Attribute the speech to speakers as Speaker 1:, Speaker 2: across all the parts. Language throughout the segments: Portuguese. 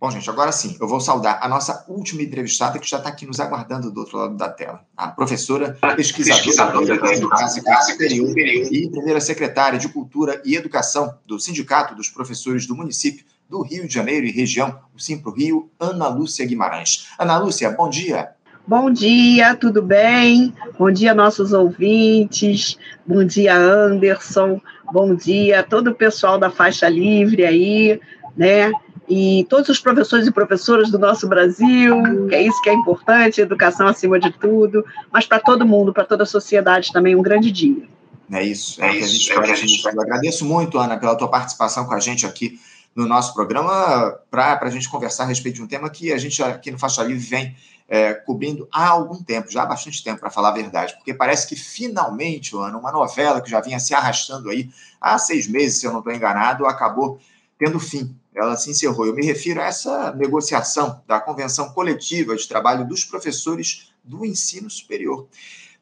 Speaker 1: Bom, gente, agora sim, eu vou saudar a nossa última entrevistada que já está aqui nos aguardando do outro lado da tela. A professora pesquisadora da Educação Superior e primeira secretária de Cultura e Educação do Sindicato dos Professores do Município do Rio de Janeiro e região, o Simpro Rio, Ana Lúcia Guimarães. Ana Lúcia, bom dia.
Speaker 2: Bom dia, tudo bem? Bom dia, nossos ouvintes. Bom dia, Anderson. Bom dia, todo o pessoal da faixa livre aí, né? E todos os professores e professoras do nosso Brasil, que é isso que é importante, educação acima de tudo, mas para todo mundo, para toda a sociedade também, um grande dia.
Speaker 1: É isso, é, é isso, que a gente, é que a gente Agradeço muito, Ana, pela tua participação com a gente aqui no nosso programa, para a gente conversar a respeito de um tema que a gente aqui no Faixa Livre vem é, cobrindo há algum tempo, já há bastante tempo, para falar a verdade, porque parece que finalmente, Ana, uma novela que já vinha se arrastando aí há seis meses, se eu não estou enganado, acabou tendo fim ela se encerrou. Eu me refiro a essa negociação da Convenção Coletiva de Trabalho dos Professores do Ensino Superior.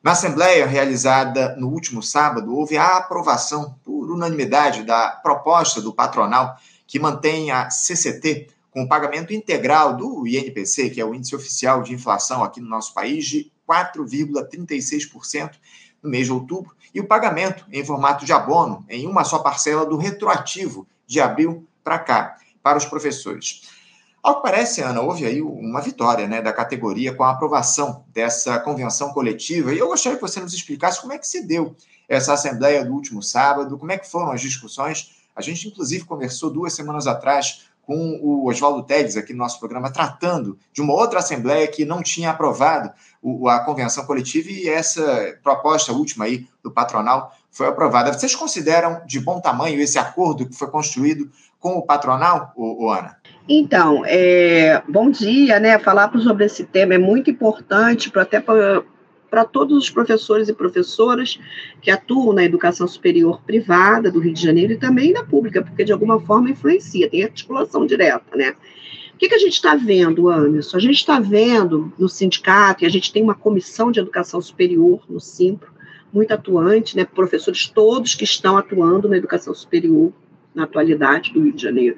Speaker 1: Na Assembleia, realizada no último sábado, houve a aprovação por unanimidade da proposta do patronal que mantém a CCT com o pagamento integral do INPC, que é o índice oficial de inflação aqui no nosso país, de 4,36% no mês de outubro, e o pagamento em formato de abono em uma só parcela do retroativo de abril para cá, para os professores. Ao que parece, Ana, houve aí uma vitória né, da categoria com a aprovação dessa convenção coletiva, e eu gostaria que você nos explicasse como é que se deu essa assembleia do último sábado, como é que foram as discussões. A gente, inclusive, conversou duas semanas atrás com o Oswaldo Teles aqui no nosso programa, tratando de uma outra assembleia que não tinha aprovado a convenção coletiva e essa proposta última aí do patronal foi aprovada. Vocês consideram de bom tamanho esse acordo que foi construído com o patronal, o, Ana?
Speaker 2: Então, é, bom dia, né? Falar sobre esse tema é muito importante para até para todos os professores e professoras que atuam na educação superior privada do Rio de Janeiro e também na pública, porque de alguma forma influencia, tem articulação direta, né? O que, que a gente está vendo, Anderson? A gente está vendo no sindicato, e a gente tem uma comissão de educação superior no Simpro, muito atuante, né? Professores todos que estão atuando na educação superior, na atualidade do Rio de Janeiro.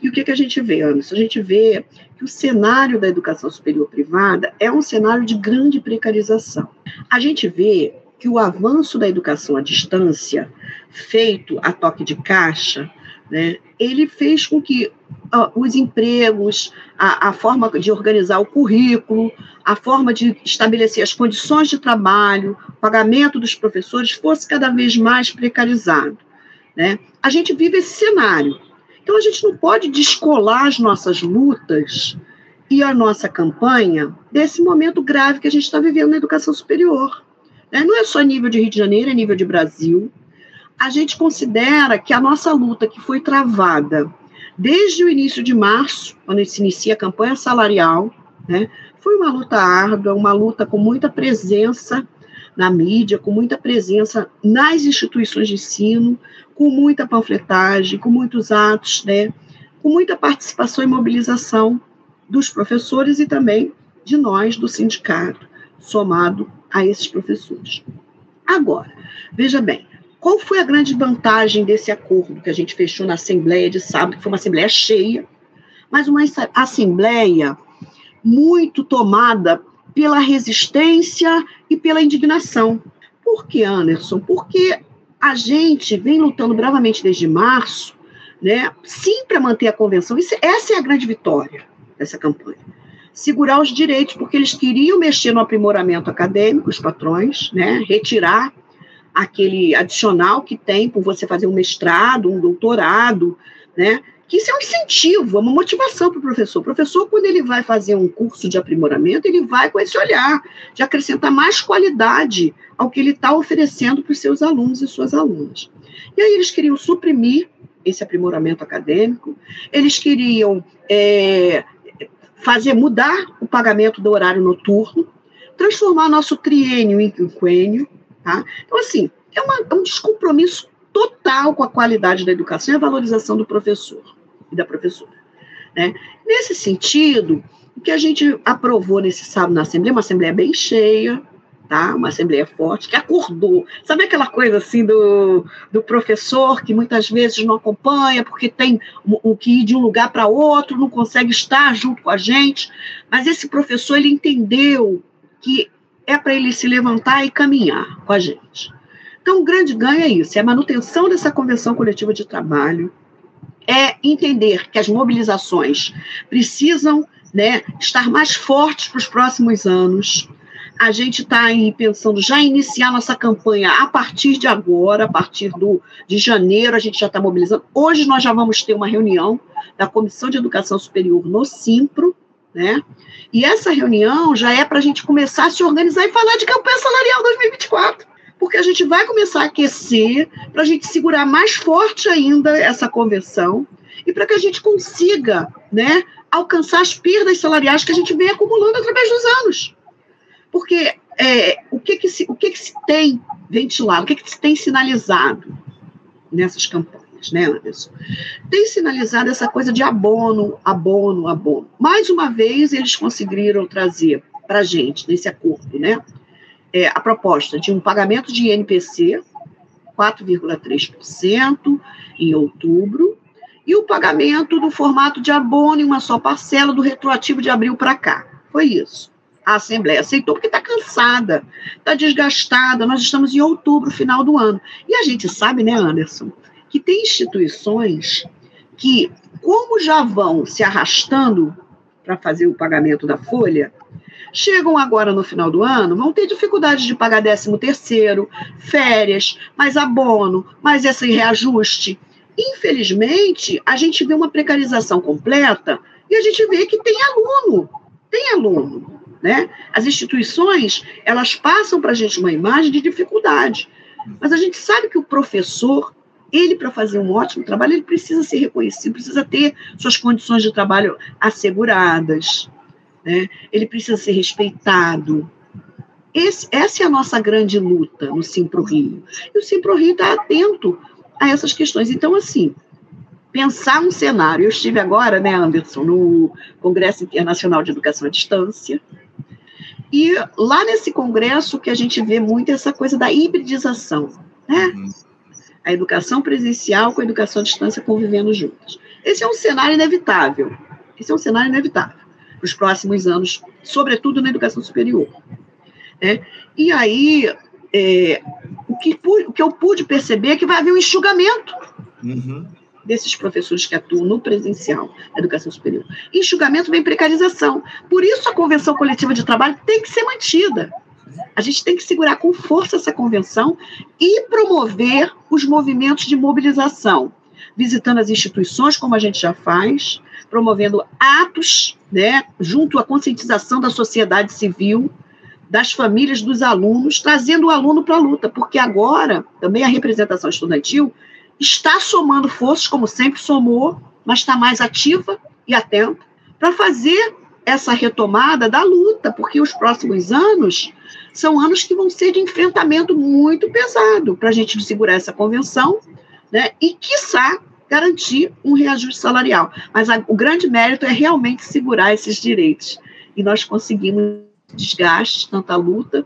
Speaker 2: E o que, que a gente vê, Anderson? A gente vê que o cenário da educação superior privada é um cenário de grande precarização. A gente vê que o avanço da educação à distância, feito a toque de caixa, né, ele fez com que uh, os empregos, a, a, forma de organizar o currículo, a forma de estabelecer as condições de trabalho, o pagamento dos professores fosse cada vez mais precarizado. Né? A gente vive esse cenário. Então, a gente não pode descolar as nossas lutas e a nossa campanha desse momento grave que a gente está vivendo na educação superior. Né? Não é só nível de Rio de Janeiro, é nível de Brasil. A gente considera que a nossa luta, que foi travada desde o início de março, quando se inicia a campanha salarial, né, foi uma luta árdua, uma luta com muita presença na mídia, com muita presença nas instituições de ensino, com muita panfletagem, com muitos atos, né, com muita participação e mobilização dos professores e também de nós do sindicato, somado a esses professores. Agora, veja bem, qual foi a grande vantagem desse acordo que a gente fechou na Assembleia de sábado, que foi uma Assembleia cheia, mas uma Assembleia muito tomada pela resistência e pela indignação. Por que, Anderson? Porque a gente vem lutando bravamente desde março, né, sim para manter a convenção. Isso, essa é a grande vitória dessa campanha. Segurar os direitos, porque eles queriam mexer no aprimoramento acadêmico, os patrões, né, retirar aquele adicional que tem por você fazer um mestrado, um doutorado, né, que isso é um incentivo, é uma motivação para o professor. O professor, quando ele vai fazer um curso de aprimoramento, ele vai com esse olhar de acrescentar mais qualidade ao que ele está oferecendo para os seus alunos e suas alunas. E aí eles queriam suprimir esse aprimoramento acadêmico, eles queriam é, fazer mudar o pagamento do horário noturno, transformar nosso triênio em quinquênio. Tá? Então, assim, é, uma, é um descompromisso total com a qualidade da educação e a valorização do professor e da professora. Né? Nesse sentido, o que a gente aprovou nesse sábado na Assembleia, uma Assembleia bem cheia, tá? Uma assembleia forte que acordou. Sabe aquela coisa assim do, do professor que muitas vezes não acompanha porque tem o, que ir de um lugar para outro, não consegue estar junto com a gente, mas esse professor ele entendeu que é para ele se levantar e caminhar com a gente. Então, o grande ganho é isso, é a manutenção dessa convenção coletiva de trabalho, é entender que as mobilizações precisam né, estar mais fortes para os próximos anos, a gente está aí pensando já iniciar nossa campanha a partir de agora, a partir do, de janeiro, a gente já está mobilizando. Hoje nós já vamos ter uma reunião da Comissão de Educação Superior no Simpro, né? E essa reunião já é para a gente começar a se organizar e falar de campanha salarial 2024. Porque a gente vai começar a aquecer para a gente segurar mais forte ainda essa convenção e para que a gente consiga né, alcançar as perdas salariais que a gente vem acumulando através dos anos. Porque é, o, que, que, se, o que, que se tem ventilado, o que, que se tem sinalizado nessas campanhas, né, Anderson? Tem sinalizado essa coisa de abono, abono, abono. Mais uma vez, eles conseguiram trazer para a gente, nesse acordo, né, é, a proposta de um pagamento de INPC, 4,3% em outubro, e o pagamento do formato de abono em uma só parcela do retroativo de abril para cá. Foi isso a Assembleia aceitou porque está cansada, está desgastada. Nós estamos em outubro, final do ano. E a gente sabe, né, Anderson, que tem instituições que, como já vão se arrastando para fazer o pagamento da folha, chegam agora no final do ano, vão ter dificuldade de pagar 13 terceiro, férias, mais abono, mais esse reajuste. Infelizmente, a gente vê uma precarização completa e a gente vê que tem aluno, tem aluno né? As instituições, elas passam para a gente uma imagem de dificuldade, mas a gente sabe que o professor, ele, para fazer um ótimo trabalho, ele precisa ser reconhecido, precisa ter suas condições de trabalho asseguradas, né? ele precisa ser respeitado. Esse, essa é a nossa grande luta no Simpro Rio. E o Simpro Rio está atento a essas questões. Então, assim, pensar um cenário. Eu estive agora, né, Anderson, no Congresso Internacional de Educação à Distância, e lá nesse congresso que a gente vê muito essa coisa da hibridização, né? Uhum. A educação presencial com a educação à distância convivendo juntas. Esse é um cenário inevitável. Esse é um cenário inevitável para os próximos anos, sobretudo na educação superior. Né? E aí, é, o, que, o que eu pude perceber é que vai haver um enxugamento. Uhum desses professores que atuam no presencial na educação superior. Enxugamento vem precarização. Por isso a convenção coletiva de trabalho tem que ser mantida. A gente tem que segurar com força essa convenção e promover os movimentos de mobilização, visitando as instituições, como a gente já faz, promovendo atos, né, junto à conscientização da sociedade civil, das famílias dos alunos, trazendo o aluno para a luta, porque agora também a representação estudantil está somando forças, como sempre somou, mas está mais ativa e atenta para fazer essa retomada da luta, porque os próximos anos são anos que vão ser de enfrentamento muito pesado para a gente segurar essa convenção né, e, quiçá, garantir um reajuste salarial. Mas a, o grande mérito é realmente segurar esses direitos. E nós conseguimos desgaste, tanta luta,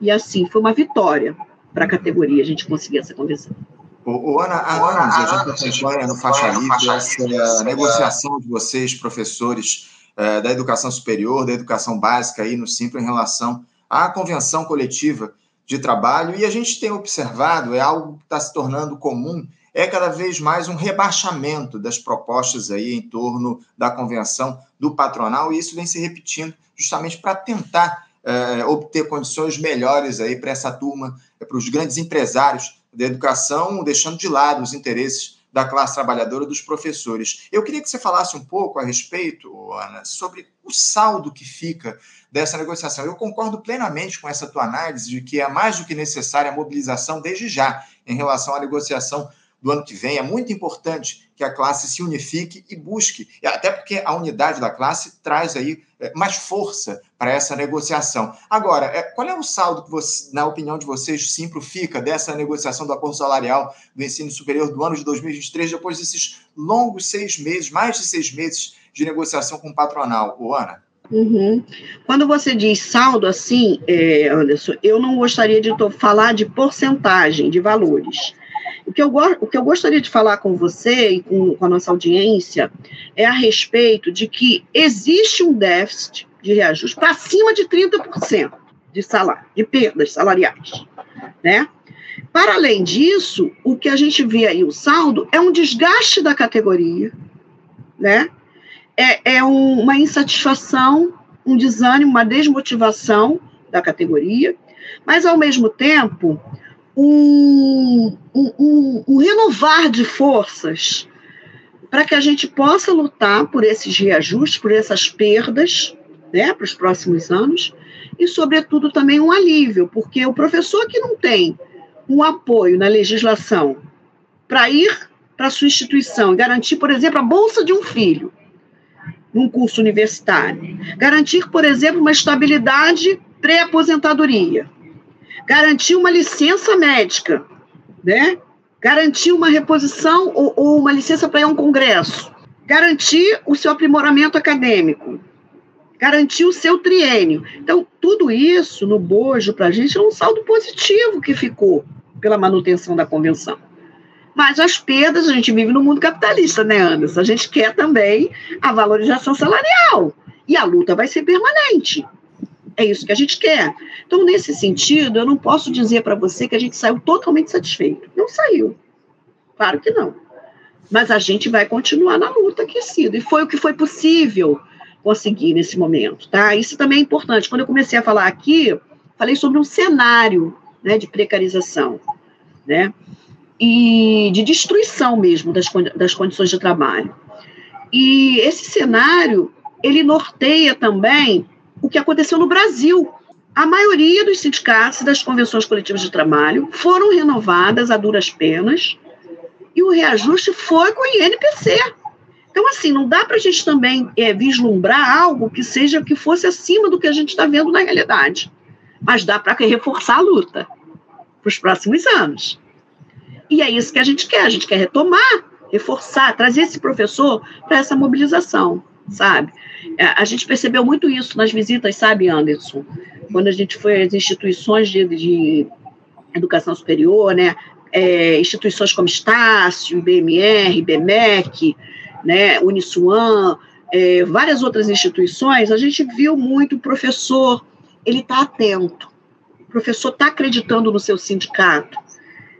Speaker 2: e assim, foi uma vitória para a categoria a gente conseguir essa convenção.
Speaker 1: O, Ana, há anos a gente acompanha no Faixa Livre essa negociação de vocês, professores eh, da educação superior, da educação básica aí no Simples em relação à convenção coletiva de trabalho, e a gente tem observado, é algo que está se tornando comum, é cada vez mais um rebaixamento das propostas aí em torno da convenção do patronal, e isso vem se repetindo justamente para tentar eh, obter condições melhores aí para essa turma, para os grandes empresários da educação, deixando de lado os interesses da classe trabalhadora dos professores. Eu queria que você falasse um pouco a respeito, Ana, sobre o saldo que fica dessa negociação. Eu concordo plenamente com essa tua análise de que é mais do que necessária a mobilização desde já em relação à negociação do ano que vem. É muito importante que a classe se unifique e busque, até porque a unidade da classe traz aí é, mais força para essa negociação. Agora, é, qual é o saldo que, você, na opinião de vocês, Simpro fica dessa negociação do acordo salarial do ensino superior do ano de 2023, depois desses longos seis meses, mais de seis meses de negociação com o patronal, o Ana?
Speaker 2: Uhum. Quando você diz saldo assim, é, Anderson, eu não gostaria de falar de porcentagem, de valores. O que, eu, o que eu gostaria de falar com você e com, com a nossa audiência é a respeito de que existe um déficit de reajuste para cima de 30% de salário, de perdas salariais, né? Para além disso, o que a gente vê aí, o saldo, é um desgaste da categoria, né? É, é um, uma insatisfação, um desânimo, uma desmotivação da categoria, mas, ao mesmo tempo, um, um, um, renovar de forças para que a gente possa lutar por esses reajustes, por essas perdas, né, para os próximos anos, e, sobretudo, também um alívio, porque o professor que não tem um apoio na legislação para ir para sua instituição e garantir, por exemplo, a bolsa de um filho num curso universitário, garantir, por exemplo, uma estabilidade pré-aposentadoria, garantir uma licença médica, né? garantir uma reposição ou, ou uma licença para ir a um congresso, garantir o seu aprimoramento acadêmico, garantir o seu triênio. Então, tudo isso no bojo para a gente é um saldo positivo que ficou pela manutenção da convenção. Mas as perdas, a gente vive no mundo capitalista, né, Anderson? A gente quer também a valorização salarial. E a luta vai ser permanente. É isso que a gente quer. Então, nesse sentido, eu não posso dizer para você que a gente saiu totalmente satisfeito. Não saiu. Claro que não. Mas a gente vai continuar na luta aquecida. E foi o que foi possível conseguir nesse momento, tá? Isso também é importante. Quando eu comecei a falar aqui, falei sobre um cenário né, de precarização, né? E de destruição mesmo das, das condições de trabalho. E esse cenário, ele norteia também o que aconteceu no Brasil. A maioria dos sindicatos e das convenções coletivas de trabalho foram renovadas a duras penas e o reajuste foi com o INPC. Então, assim, não dá para a gente também é, vislumbrar algo que seja que fosse acima do que a gente está vendo na realidade. Mas dá para reforçar a luta para os próximos anos. E é isso que a gente quer, a gente quer retomar, reforçar, trazer esse professor para essa mobilização, sabe? É, a gente percebeu muito isso nas visitas, sabe, Anderson? Quando a gente foi às instituições de, de educação superior, né? É, instituições como Estácio, IBMR, IBMEC, né, Uniswan, é, várias outras instituições, a gente viu muito o professor, ele está atento, o professor está acreditando no seu sindicato.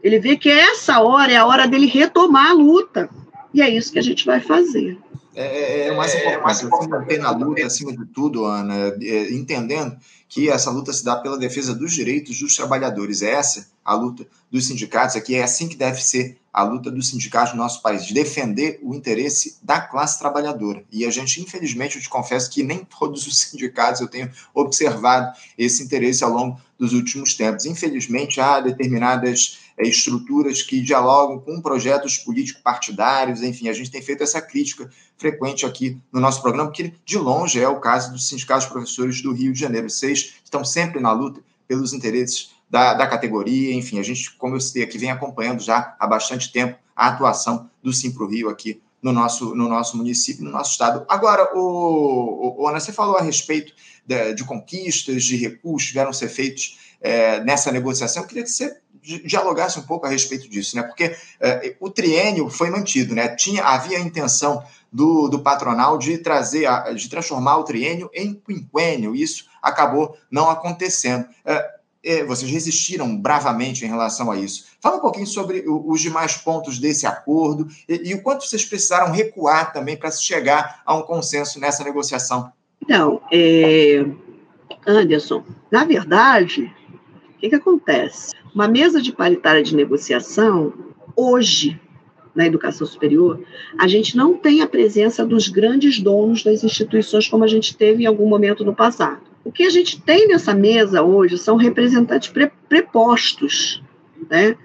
Speaker 2: Ele vê que essa hora é a hora dele retomar a luta. E é isso que a gente vai fazer.
Speaker 1: É, é, é o mais importante, é, mais importante. manter na luta, acima de tudo, Ana, é, entendendo que essa luta se dá pela defesa dos direitos dos trabalhadores. É essa a luta dos sindicatos aqui, é assim que deve ser a luta dos sindicatos no nosso país, de defender o interesse da classe trabalhadora. E a gente, infelizmente, eu te confesso que nem todos os sindicatos eu tenho observado esse interesse ao longo dos últimos tempos. Infelizmente, há determinadas é, estruturas que dialogam com projetos político-partidários, enfim, a gente tem feito essa crítica frequente aqui no nosso programa, que de longe é o caso dos sindicatos professores do Rio de Janeiro. Vocês estão sempre na luta pelos interesses da, da categoria, enfim, a gente, como eu citei aqui, vem acompanhando já há bastante tempo a atuação do Simpro Rio aqui no nosso, no nosso município, no nosso estado. Agora, o, o, Ana, você falou a respeito de, de conquistas, de recursos que tiveram ser feitos é, nessa negociação. Eu queria que você dialogasse um pouco a respeito disso, né? Porque é, o triênio foi mantido, né? Tinha, havia a intenção do, do patronal de trazer, de transformar o triênio em quinquênio. Isso acabou não acontecendo. É, é, vocês resistiram bravamente em relação a isso. Fala um pouquinho sobre os demais pontos desse acordo e, e o quanto vocês precisaram recuar também para chegar a um consenso nessa negociação.
Speaker 2: Então, é, Anderson, na verdade, o que, que acontece? Uma mesa de paritária de negociação, hoje, na educação superior, a gente não tem a presença dos grandes donos das instituições como a gente teve em algum momento no passado. O que a gente tem nessa mesa hoje são representantes pre prepostos, né?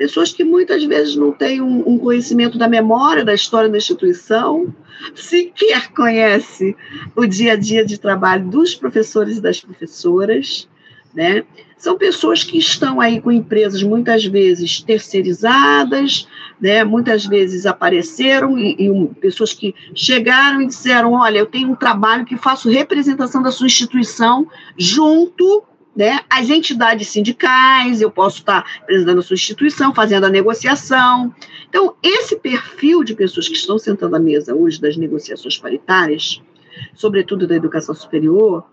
Speaker 2: pessoas que muitas vezes não têm um, um, conhecimento da memória, da história da instituição, sequer conhece o dia a dia de trabalho dos professores e das professoras, né? São pessoas que estão aí com empresas muitas vezes terceirizadas, né? Muitas vezes apareceram e, e pessoas que chegaram e disseram: olha, eu tenho um trabalho que faço representação da sua instituição junto né, as entidades sindicais, eu posso estar representando a sua instituição, fazendo a negociação. Então, esse perfil de pessoas que estão sentando à mesa hoje das negociações paritárias, sobretudo da educação superior,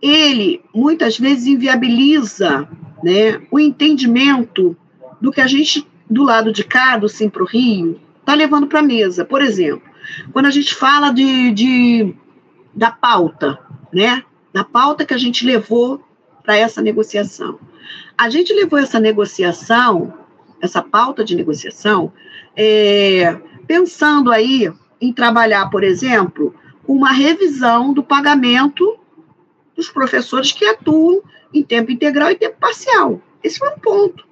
Speaker 2: ele muitas vezes inviabiliza né, o entendimento do que a gente, do lado de cá, do Sim para o Rio, está levando para a mesa. Por exemplo, quando a gente fala de, de, da pauta, né, da pauta que a gente levou para essa negociação. A gente levou essa negociação, essa pauta de negociação, é, pensando aí em trabalhar, por exemplo, uma revisão do pagamento dos professores que atuam em tempo integral e tempo parcial. Esse foi um ponto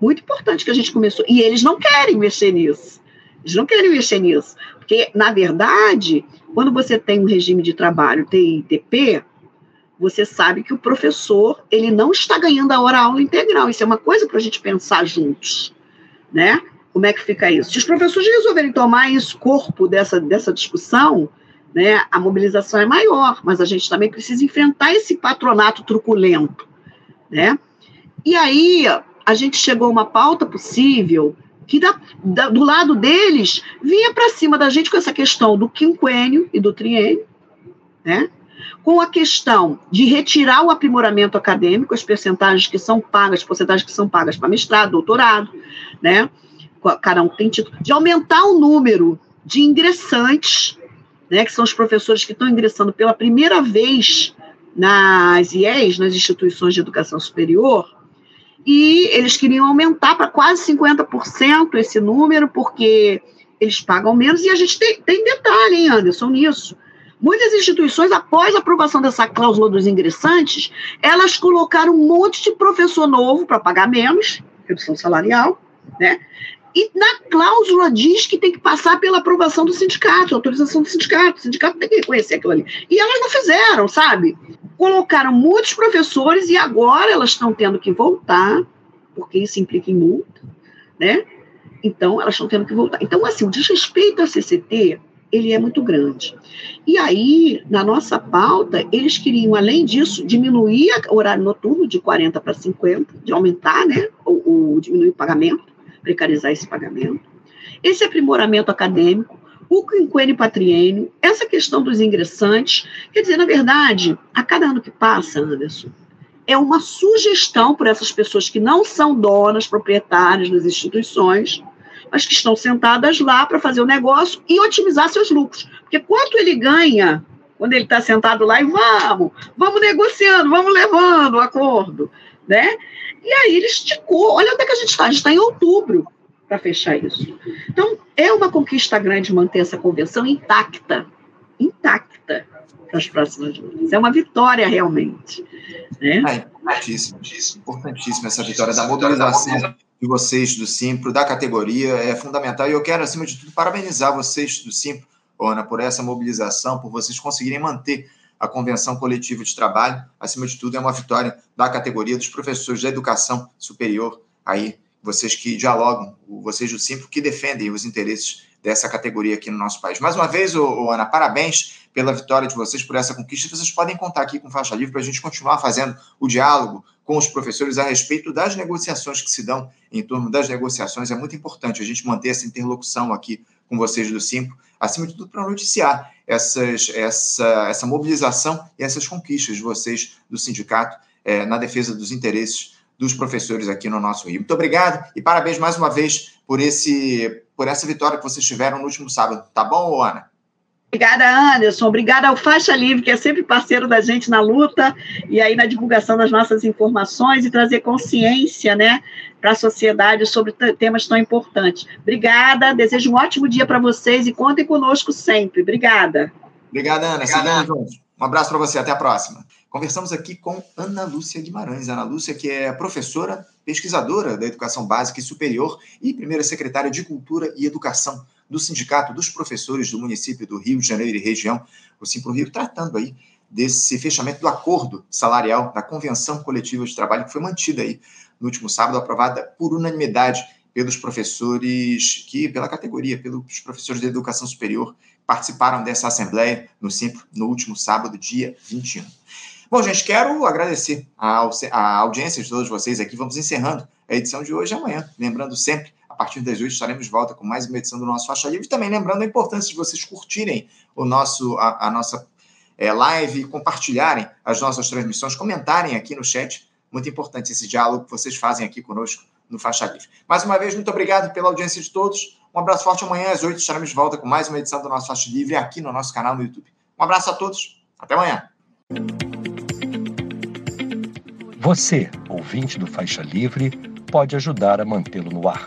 Speaker 2: muito importante que a gente começou. E eles não querem mexer nisso. Eles não querem mexer nisso. Porque, na verdade, quando você tem um regime de trabalho TITP, você sabe que o professor ele não está ganhando a hora aula integral. Isso é uma coisa para a gente pensar juntos, né? Como é que fica isso? Se os professores resolverem tomar esse corpo dessa, dessa discussão, né, a mobilização é maior, mas a gente também precisa enfrentar esse patronato truculento, né? E aí a gente chegou a uma pauta possível que da, da, do lado deles vinha para cima da gente com essa questão do quinquênio e do triênio, né? Com a questão de retirar o aprimoramento acadêmico, as percentagens que são pagas, as porcentagens que são pagas para mestrado, doutorado, né? Cada um tem título, de aumentar o número de ingressantes né, que são os professores que estão ingressando pela primeira vez nas IES, nas instituições de educação superior, e eles queriam aumentar para quase 50% esse número, porque eles pagam menos, e a gente tem, tem detalhe, hein, Anderson, nisso. Muitas instituições, após a aprovação dessa cláusula dos ingressantes, elas colocaram um monte de professor novo para pagar menos, redução salarial, né? E na cláusula diz que tem que passar pela aprovação do sindicato, autorização do sindicato. O sindicato tem que reconhecer aquilo ali. E elas não fizeram, sabe? Colocaram muitos professores e agora elas estão tendo que voltar, porque isso implica em multa, né? Então, elas estão tendo que voltar. Então, assim, o desrespeito à CCT, ele é muito grande. E aí, na nossa pauta, eles queriam, além disso, diminuir o horário noturno de 40 para 50, de aumentar, né, o, o diminuir o pagamento, precarizar esse pagamento, esse aprimoramento acadêmico, o quinquênio patriênio, essa questão dos ingressantes. Quer dizer, na verdade, a cada ano que passa, Anderson, é uma sugestão para essas pessoas que não são donas, proprietárias das instituições, mas que estão sentadas lá para fazer o negócio e otimizar seus lucros. Porque quanto ele ganha quando ele está sentado lá e vamos, vamos negociando, vamos levando o acordo, né? E aí ele esticou. Olha onde é que a gente está. A gente está em outubro para fechar isso. Então, é uma conquista grande manter essa convenção intacta. Intacta para as próximas lutas. É uma vitória, realmente. Né?
Speaker 1: É importantíssimo, importantíssimo essa vitória da mobilização de vocês do Simpro, da categoria, é fundamental. E eu quero, acima de tudo, parabenizar vocês do Simpro, Ana, por essa mobilização, por vocês conseguirem manter a convenção coletiva de trabalho, acima de tudo, é uma vitória da categoria dos professores da educação superior, aí, vocês que dialogam, vocês do Simpro, que defendem os interesses dessa categoria aqui no nosso país. Mais uma vez, ô, Ana, parabéns pela vitória de vocês, por essa conquista. Vocês podem contar aqui com Faixa Livre para a gente continuar fazendo o diálogo com os professores a respeito das negociações que se dão em torno das negociações. É muito importante a gente manter essa interlocução aqui com vocês do Simpro, acima de tudo para noticiar essas, essa, essa mobilização e essas conquistas de vocês do sindicato é, na defesa dos interesses dos professores aqui no nosso Rio. Muito obrigado e parabéns mais uma vez por, esse, por essa vitória que vocês tiveram no último sábado. Tá bom, Ana?
Speaker 2: Obrigada, Anderson. Obrigada ao Faixa Livre, que é sempre parceiro da gente na luta e aí na divulgação das nossas informações e trazer consciência, né, para a sociedade sobre temas tão importantes. Obrigada, desejo um ótimo dia para vocês e contem conosco sempre. Obrigada.
Speaker 1: Obrigada, Ana. Obrigada. juntos. Um abraço para você, até a próxima. Conversamos aqui com Ana Lúcia Guimarães. Ana Lúcia, que é professora, pesquisadora da educação básica e superior e primeira secretária de Cultura e Educação do Sindicato dos Professores do município do Rio de Janeiro e região, o Simpro Rio, tratando aí desse fechamento do acordo salarial da convenção coletiva de trabalho que foi mantida aí no último sábado, aprovada por unanimidade pelos professores que, pela categoria, pelos professores de educação superior, participaram dessa assembleia no Simpro no último sábado, dia 21. Bom, gente, quero agradecer a, audiência de todos vocês aqui. Vamos encerrando a edição de hoje amanhã. Lembrando sempre, partir das 8 estaremos de volta com mais uma edição do nosso Faixa Livre. Também lembrando a importância de vocês curtirem o nosso, a, a nossa é, live, compartilharem as nossas transmissões, comentarem aqui no chat. Muito importante esse diálogo que vocês fazem aqui conosco no Faixa Livre. Mais uma vez, muito obrigado pela audiência de todos. Um abraço forte. Amanhã às 8 estaremos de volta com mais uma edição do nosso Faixa Livre aqui no nosso canal no YouTube. Um abraço a todos. Até amanhã.
Speaker 3: Você, ouvinte do Faixa Livre, pode ajudar a mantê-lo no ar.